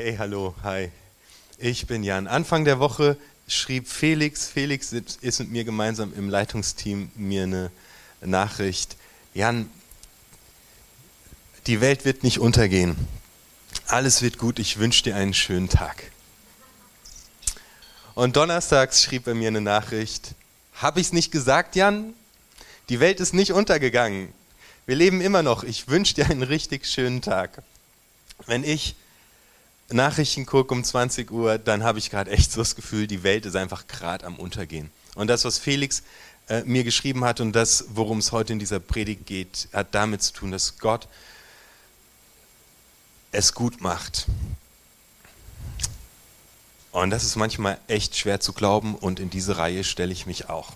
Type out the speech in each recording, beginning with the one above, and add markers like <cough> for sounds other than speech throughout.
Hey, hallo, hi. Ich bin Jan. Anfang der Woche schrieb Felix, Felix ist mit mir gemeinsam im Leitungsteam mir eine Nachricht. Jan, die Welt wird nicht untergehen. Alles wird gut, ich wünsche dir einen schönen Tag. Und donnerstags schrieb er mir eine Nachricht. Habe ich es nicht gesagt, Jan? Die Welt ist nicht untergegangen. Wir leben immer noch. Ich wünsche dir einen richtig schönen Tag. Wenn ich Nachrichten gucke um 20 Uhr, dann habe ich gerade echt so das Gefühl, die Welt ist einfach gerade am Untergehen. Und das, was Felix äh, mir geschrieben hat und das, worum es heute in dieser Predigt geht, hat damit zu tun, dass Gott es gut macht. Und das ist manchmal echt schwer zu glauben und in diese Reihe stelle ich mich auch.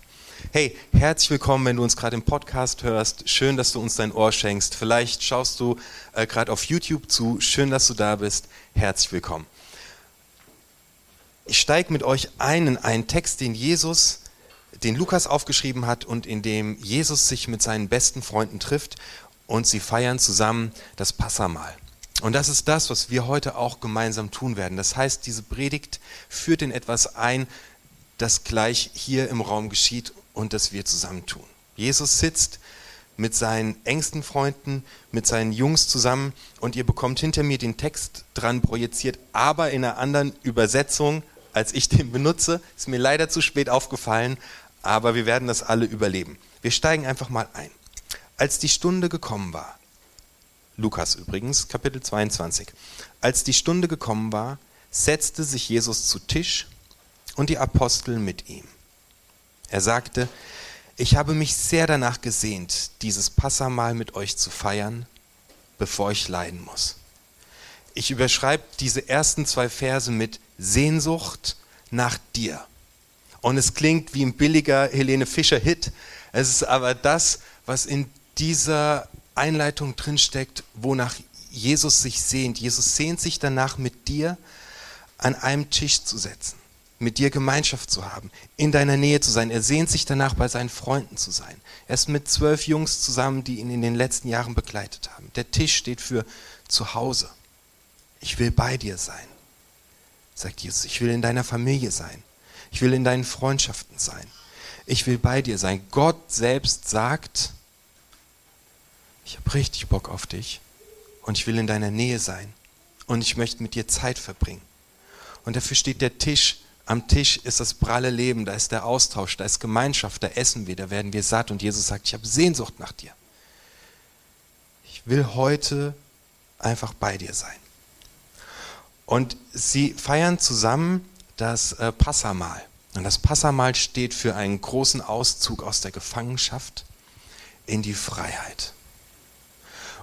Hey, herzlich willkommen, wenn du uns gerade im Podcast hörst. Schön, dass du uns dein Ohr schenkst. Vielleicht schaust du äh, gerade auf YouTube zu. Schön, dass du da bist. Herzlich willkommen. Ich steige mit euch ein in einen Text, den Jesus, den Lukas aufgeschrieben hat und in dem Jesus sich mit seinen besten Freunden trifft und sie feiern zusammen das Passamal. Und das ist das, was wir heute auch gemeinsam tun werden. Das heißt, diese Predigt führt in etwas ein, das gleich hier im Raum geschieht und das wir zusammen tun. Jesus sitzt mit seinen engsten Freunden, mit seinen Jungs zusammen und ihr bekommt hinter mir den Text dran projiziert, aber in einer anderen Übersetzung, als ich den benutze. Ist mir leider zu spät aufgefallen, aber wir werden das alle überleben. Wir steigen einfach mal ein. Als die Stunde gekommen war, Lukas übrigens, Kapitel 22, als die Stunde gekommen war, setzte sich Jesus zu Tisch und die Apostel mit ihm. Er sagte, ich habe mich sehr danach gesehnt, dieses Passamal mit euch zu feiern, bevor ich leiden muss. Ich überschreibe diese ersten zwei Verse mit Sehnsucht nach dir. Und es klingt wie ein billiger Helene Fischer Hit. Es ist aber das, was in dieser Einleitung drinsteckt, wonach Jesus sich sehnt. Jesus sehnt sich danach, mit dir an einem Tisch zu setzen mit dir Gemeinschaft zu haben, in deiner Nähe zu sein. Er sehnt sich danach, bei seinen Freunden zu sein. Er ist mit zwölf Jungs zusammen, die ihn in den letzten Jahren begleitet haben. Der Tisch steht für zu Hause. Ich will bei dir sein, sagt Jesus. Ich will in deiner Familie sein. Ich will in deinen Freundschaften sein. Ich will bei dir sein. Gott selbst sagt, ich habe richtig Bock auf dich und ich will in deiner Nähe sein und ich möchte mit dir Zeit verbringen. Und dafür steht der Tisch am Tisch ist das pralle Leben, da ist der Austausch, da ist Gemeinschaft, da essen wir, da werden wir satt. Und Jesus sagt, ich habe Sehnsucht nach dir. Ich will heute einfach bei dir sein. Und sie feiern zusammen das äh, Passamal. Und das Passamal steht für einen großen Auszug aus der Gefangenschaft in die Freiheit.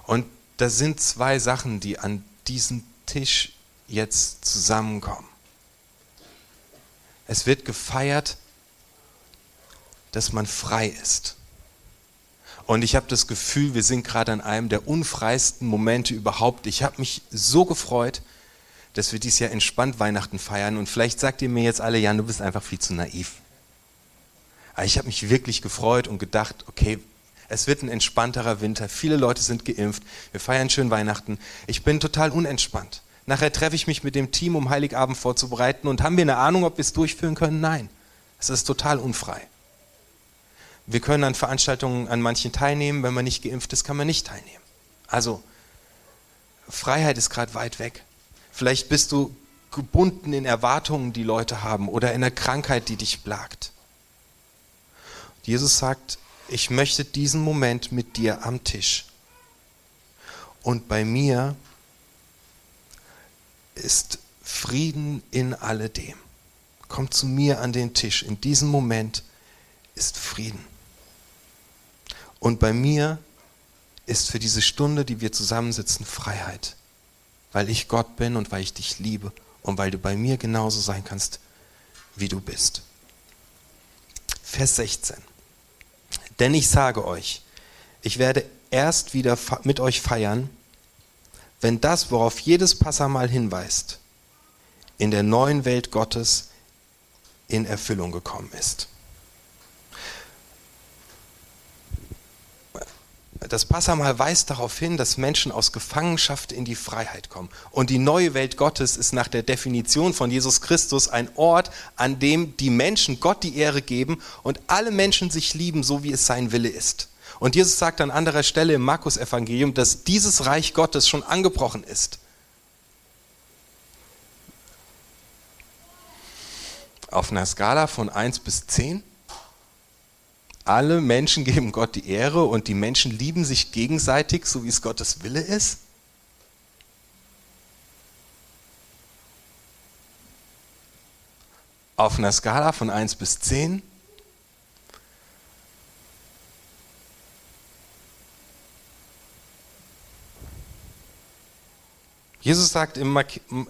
Und da sind zwei Sachen, die an diesem Tisch jetzt zusammenkommen. Es wird gefeiert, dass man frei ist. Und ich habe das Gefühl, wir sind gerade an einem der unfreisten Momente überhaupt. Ich habe mich so gefreut, dass wir dieses Jahr entspannt Weihnachten feiern. Und vielleicht sagt ihr mir jetzt alle, Jan, du bist einfach viel zu naiv. Aber ich habe mich wirklich gefreut und gedacht, okay, es wird ein entspannterer Winter. Viele Leute sind geimpft. Wir feiern schön Weihnachten. Ich bin total unentspannt. Nachher treffe ich mich mit dem Team, um Heiligabend vorzubereiten. Und haben wir eine Ahnung, ob wir es durchführen können? Nein. Es ist total unfrei. Wir können an Veranstaltungen an manchen teilnehmen. Wenn man nicht geimpft ist, kann man nicht teilnehmen. Also, Freiheit ist gerade weit weg. Vielleicht bist du gebunden in Erwartungen, die Leute haben oder in einer Krankheit, die dich plagt. Jesus sagt, ich möchte diesen Moment mit dir am Tisch. Und bei mir ist Frieden in alledem. Komm zu mir an den Tisch. In diesem Moment ist Frieden. Und bei mir ist für diese Stunde, die wir zusammensitzen, Freiheit. Weil ich Gott bin und weil ich dich liebe und weil du bei mir genauso sein kannst, wie du bist. Vers 16. Denn ich sage euch, ich werde erst wieder mit euch feiern, wenn das, worauf jedes Passamal hinweist, in der neuen Welt Gottes in Erfüllung gekommen ist. das Passamal weist darauf hin, dass Menschen aus Gefangenschaft in die Freiheit kommen. Und die neue Welt Gottes ist nach der Definition von Jesus Christus ein Ort, an dem die Menschen Gott die Ehre geben und alle Menschen sich lieben, so wie es sein Wille ist. Und Jesus sagt an anderer Stelle im Markus-Evangelium, dass dieses Reich Gottes schon angebrochen ist. Auf einer Skala von 1 bis 10 alle Menschen <laughs> geben Gott die Ehre und die Menschen lieben sich gegenseitig, so wie es Gottes Wille ist? Auf einer Skala von 1 bis 10? Jesus sagt im,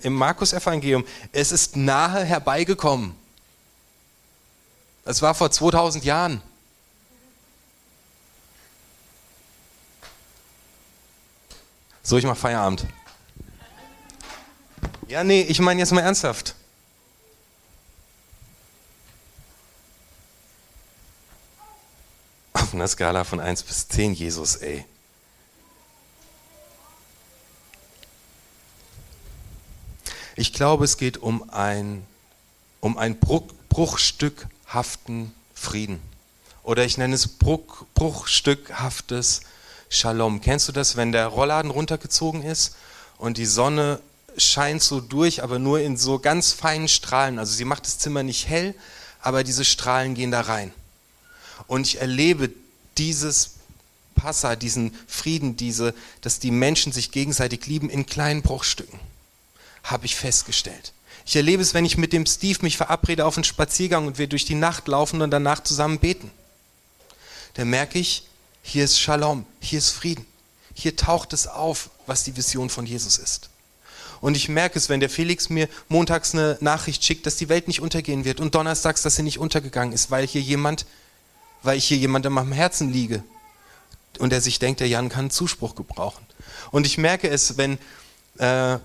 Markus-Evangelium, es ist nahe herbeigekommen. Es war vor 2000 Jahren. So, ich mach Feierabend. Ja, nee, ich meine jetzt mal ernsthaft. Auf einer Skala von 1 bis 10, Jesus, ey. Ich glaube, es geht um ein, um ein Bruch, bruchstückhaften Frieden. Oder ich nenne es Bruch, bruchstückhaftes Shalom. Kennst du das, wenn der Rollladen runtergezogen ist und die Sonne scheint so durch, aber nur in so ganz feinen Strahlen. Also sie macht das Zimmer nicht hell, aber diese Strahlen gehen da rein. Und ich erlebe dieses Passa, diesen Frieden, diese, dass die Menschen sich gegenseitig lieben in kleinen Bruchstücken, habe ich festgestellt. Ich erlebe es, wenn ich mit dem Steve mich verabrede auf einen Spaziergang und wir durch die Nacht laufen und danach zusammen beten. Da merke ich, hier ist Shalom, hier ist Frieden. Hier taucht es auf, was die Vision von Jesus ist. Und ich merke es, wenn der Felix mir montags eine Nachricht schickt, dass die Welt nicht untergehen wird und donnerstags, dass sie nicht untergegangen ist, weil hier jemand, weil ich hier jemandem am Herzen liege und er sich denkt, der Jan kann Zuspruch gebrauchen. Und ich merke es, wenn, äh,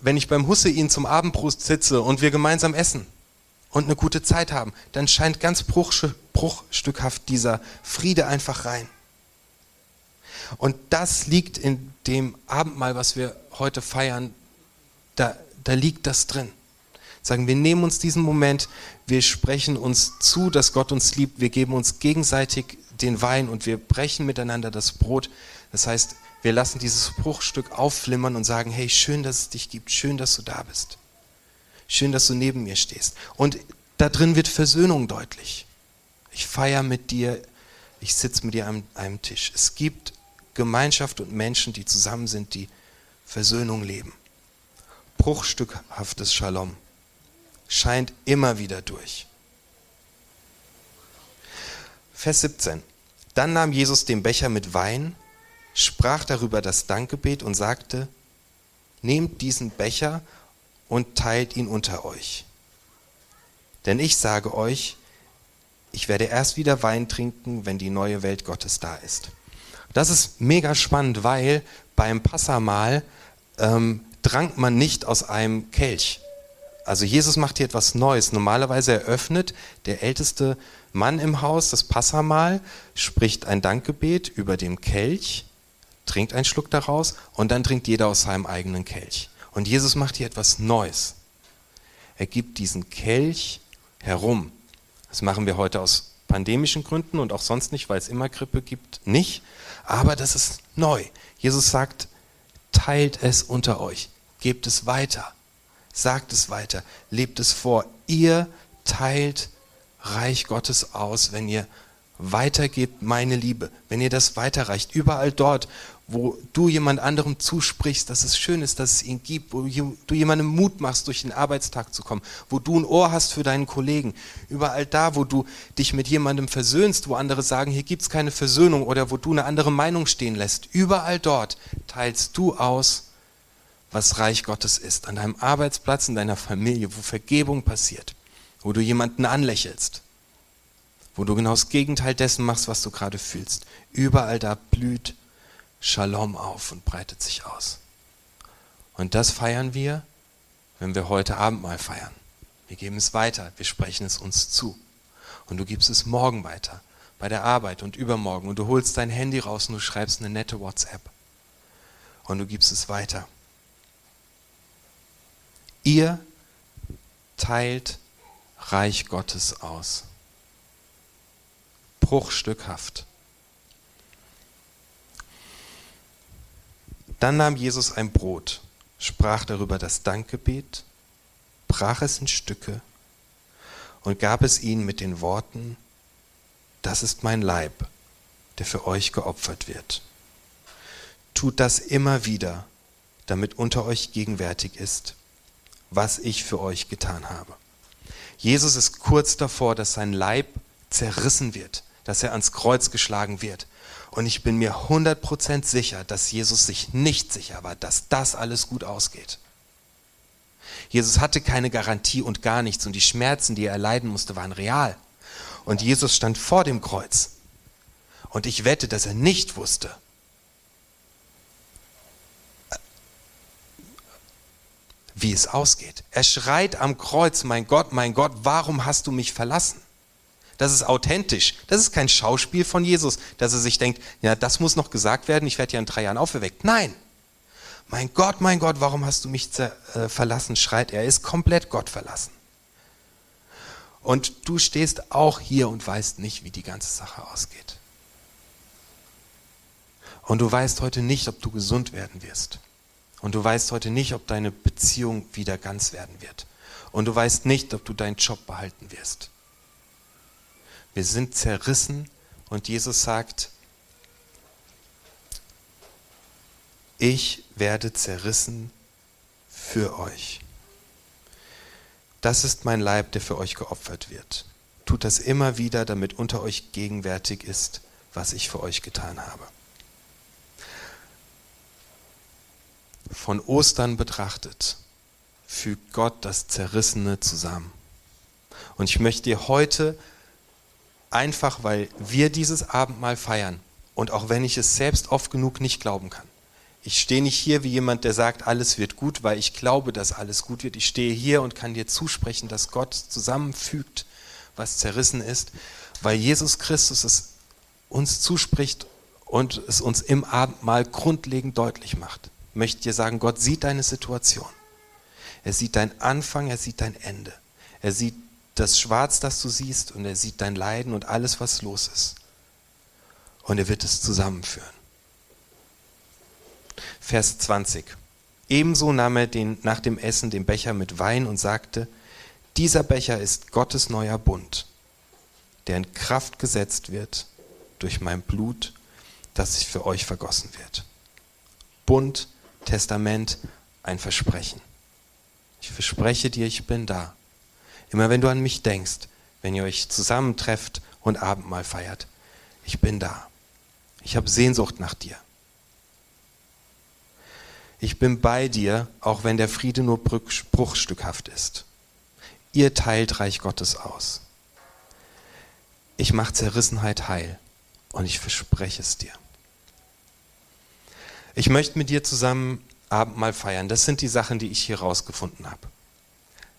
wenn ich beim Hussein zum Abendbrust sitze und wir gemeinsam essen und eine gute Zeit haben, dann scheint ganz bruchstückhaft dieser Friede einfach rein. Und das liegt in dem Abendmahl, was wir heute feiern, da, da liegt das drin. Sagen, wir nehmen uns diesen Moment, wir sprechen uns zu, dass Gott uns liebt, wir geben uns gegenseitig den Wein und wir brechen miteinander das Brot. Das heißt, wir lassen dieses Bruchstück aufflimmern und sagen, hey, schön, dass es dich gibt, schön, dass du da bist. Schön, dass du neben mir stehst. Und da drin wird Versöhnung deutlich. Ich feiere mit dir, ich sitze mit dir an einem Tisch. Es gibt Gemeinschaft und Menschen, die zusammen sind, die Versöhnung leben. Bruchstückhaftes Shalom scheint immer wieder durch. Vers 17. Dann nahm Jesus den Becher mit Wein, sprach darüber das Dankgebet und sagte, nehmt diesen Becher und teilt ihn unter euch. Denn ich sage euch, ich werde erst wieder Wein trinken, wenn die neue Welt Gottes da ist. Das ist mega spannend, weil beim Passamal ähm, trank man nicht aus einem Kelch. Also Jesus macht hier etwas Neues. Normalerweise eröffnet der älteste Mann im Haus das Passamal, spricht ein Dankgebet über dem Kelch, trinkt einen Schluck daraus und dann trinkt jeder aus seinem eigenen Kelch. Und Jesus macht hier etwas Neues. Er gibt diesen Kelch herum. Das machen wir heute aus pandemischen Gründen und auch sonst nicht, weil es immer Grippe gibt, nicht. Aber das ist neu. Jesus sagt, teilt es unter euch, gebt es weiter, sagt es weiter, lebt es vor. Ihr teilt Reich Gottes aus, wenn ihr weitergebt meine Liebe, wenn ihr das weiterreicht, überall dort, wo du jemand anderem zusprichst, dass es schön ist, dass es ihn gibt, wo du jemandem Mut machst, durch den Arbeitstag zu kommen, wo du ein Ohr hast für deinen Kollegen, überall da, wo du dich mit jemandem versöhnst, wo andere sagen, hier gibt es keine Versöhnung oder wo du eine andere Meinung stehen lässt, überall dort teilst du aus, was Reich Gottes ist, an deinem Arbeitsplatz, in deiner Familie, wo Vergebung passiert, wo du jemanden anlächelst, wo du genau das Gegenteil dessen machst, was du gerade fühlst. Überall da blüht Shalom auf und breitet sich aus. Und das feiern wir, wenn wir heute Abend mal feiern. Wir geben es weiter, wir sprechen es uns zu. Und du gibst es morgen weiter, bei der Arbeit und übermorgen und du holst dein Handy raus und du schreibst eine nette WhatsApp und du gibst es weiter. Ihr teilt Reich Gottes aus. Bruchstückhaft. Dann nahm Jesus ein Brot, sprach darüber das Dankgebet, brach es in Stücke und gab es ihnen mit den Worten, das ist mein Leib, der für euch geopfert wird. Tut das immer wieder, damit unter euch gegenwärtig ist, was ich für euch getan habe. Jesus ist kurz davor, dass sein Leib zerrissen wird, dass er ans Kreuz geschlagen wird. Und ich bin mir 100% sicher, dass Jesus sich nicht sicher war, dass das alles gut ausgeht. Jesus hatte keine Garantie und gar nichts und die Schmerzen, die er erleiden musste, waren real. Und Jesus stand vor dem Kreuz. Und ich wette, dass er nicht wusste, wie es ausgeht. Er schreit am Kreuz, mein Gott, mein Gott, warum hast du mich verlassen? Das ist authentisch. Das ist kein Schauspiel von Jesus, dass er sich denkt, ja, das muss noch gesagt werden, ich werde ja in drei Jahren auferweckt. Nein. Mein Gott, mein Gott, warum hast du mich äh, verlassen? schreit er. Er ist komplett Gott verlassen. Und du stehst auch hier und weißt nicht, wie die ganze Sache ausgeht. Und du weißt heute nicht, ob du gesund werden wirst. Und du weißt heute nicht, ob deine Beziehung wieder ganz werden wird. Und du weißt nicht, ob du deinen Job behalten wirst. Wir sind zerrissen und Jesus sagt, ich werde zerrissen für euch. Das ist mein Leib, der für euch geopfert wird. Tut das immer wieder, damit unter euch gegenwärtig ist, was ich für euch getan habe. von Ostern betrachtet, fügt Gott das Zerrissene zusammen. Und ich möchte dir heute einfach, weil wir dieses Abendmahl feiern und auch wenn ich es selbst oft genug nicht glauben kann. Ich stehe nicht hier wie jemand, der sagt, alles wird gut, weil ich glaube, dass alles gut wird. Ich stehe hier und kann dir zusprechen, dass Gott zusammenfügt, was zerrissen ist, weil Jesus Christus es uns zuspricht und es uns im Abendmahl grundlegend deutlich macht möchte dir sagen, Gott sieht deine Situation. Er sieht deinen Anfang, er sieht dein Ende. Er sieht das Schwarz, das du siehst, und er sieht dein Leiden und alles, was los ist. Und er wird es zusammenführen. Vers 20. Ebenso nahm er den, nach dem Essen den Becher mit Wein und sagte, dieser Becher ist Gottes neuer Bund, der in Kraft gesetzt wird durch mein Blut, das sich für euch vergossen wird. Bund Testament ein Versprechen. Ich verspreche dir, ich bin da. Immer wenn du an mich denkst, wenn ihr euch zusammentrefft und Abendmahl feiert, ich bin da. Ich habe Sehnsucht nach dir. Ich bin bei dir, auch wenn der Friede nur bruchstückhaft ist. Ihr teilt Reich Gottes aus. Ich mache Zerrissenheit heil und ich verspreche es dir. Ich möchte mit dir zusammen Abendmahl feiern. Das sind die Sachen, die ich hier rausgefunden habe.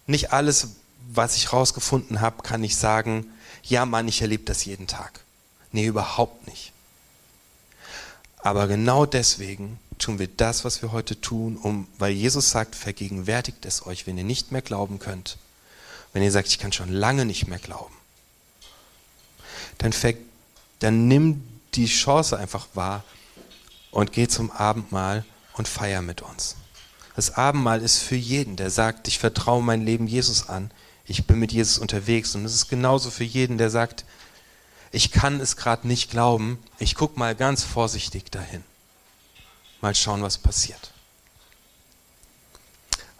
Nicht alles, was ich rausgefunden habe, kann ich sagen, ja Mann, ich erlebe das jeden Tag. Nee, überhaupt nicht. Aber genau deswegen tun wir das, was wir heute tun, um, weil Jesus sagt, vergegenwärtigt es euch, wenn ihr nicht mehr glauben könnt. Wenn ihr sagt, ich kann schon lange nicht mehr glauben, dann, dann nimm die Chance einfach wahr, und geh zum Abendmahl und feier mit uns. Das Abendmahl ist für jeden, der sagt, ich vertraue mein Leben Jesus an, ich bin mit Jesus unterwegs. Und es ist genauso für jeden, der sagt, ich kann es gerade nicht glauben, ich gucke mal ganz vorsichtig dahin. Mal schauen, was passiert.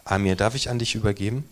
Amir, darf ich an dich übergeben?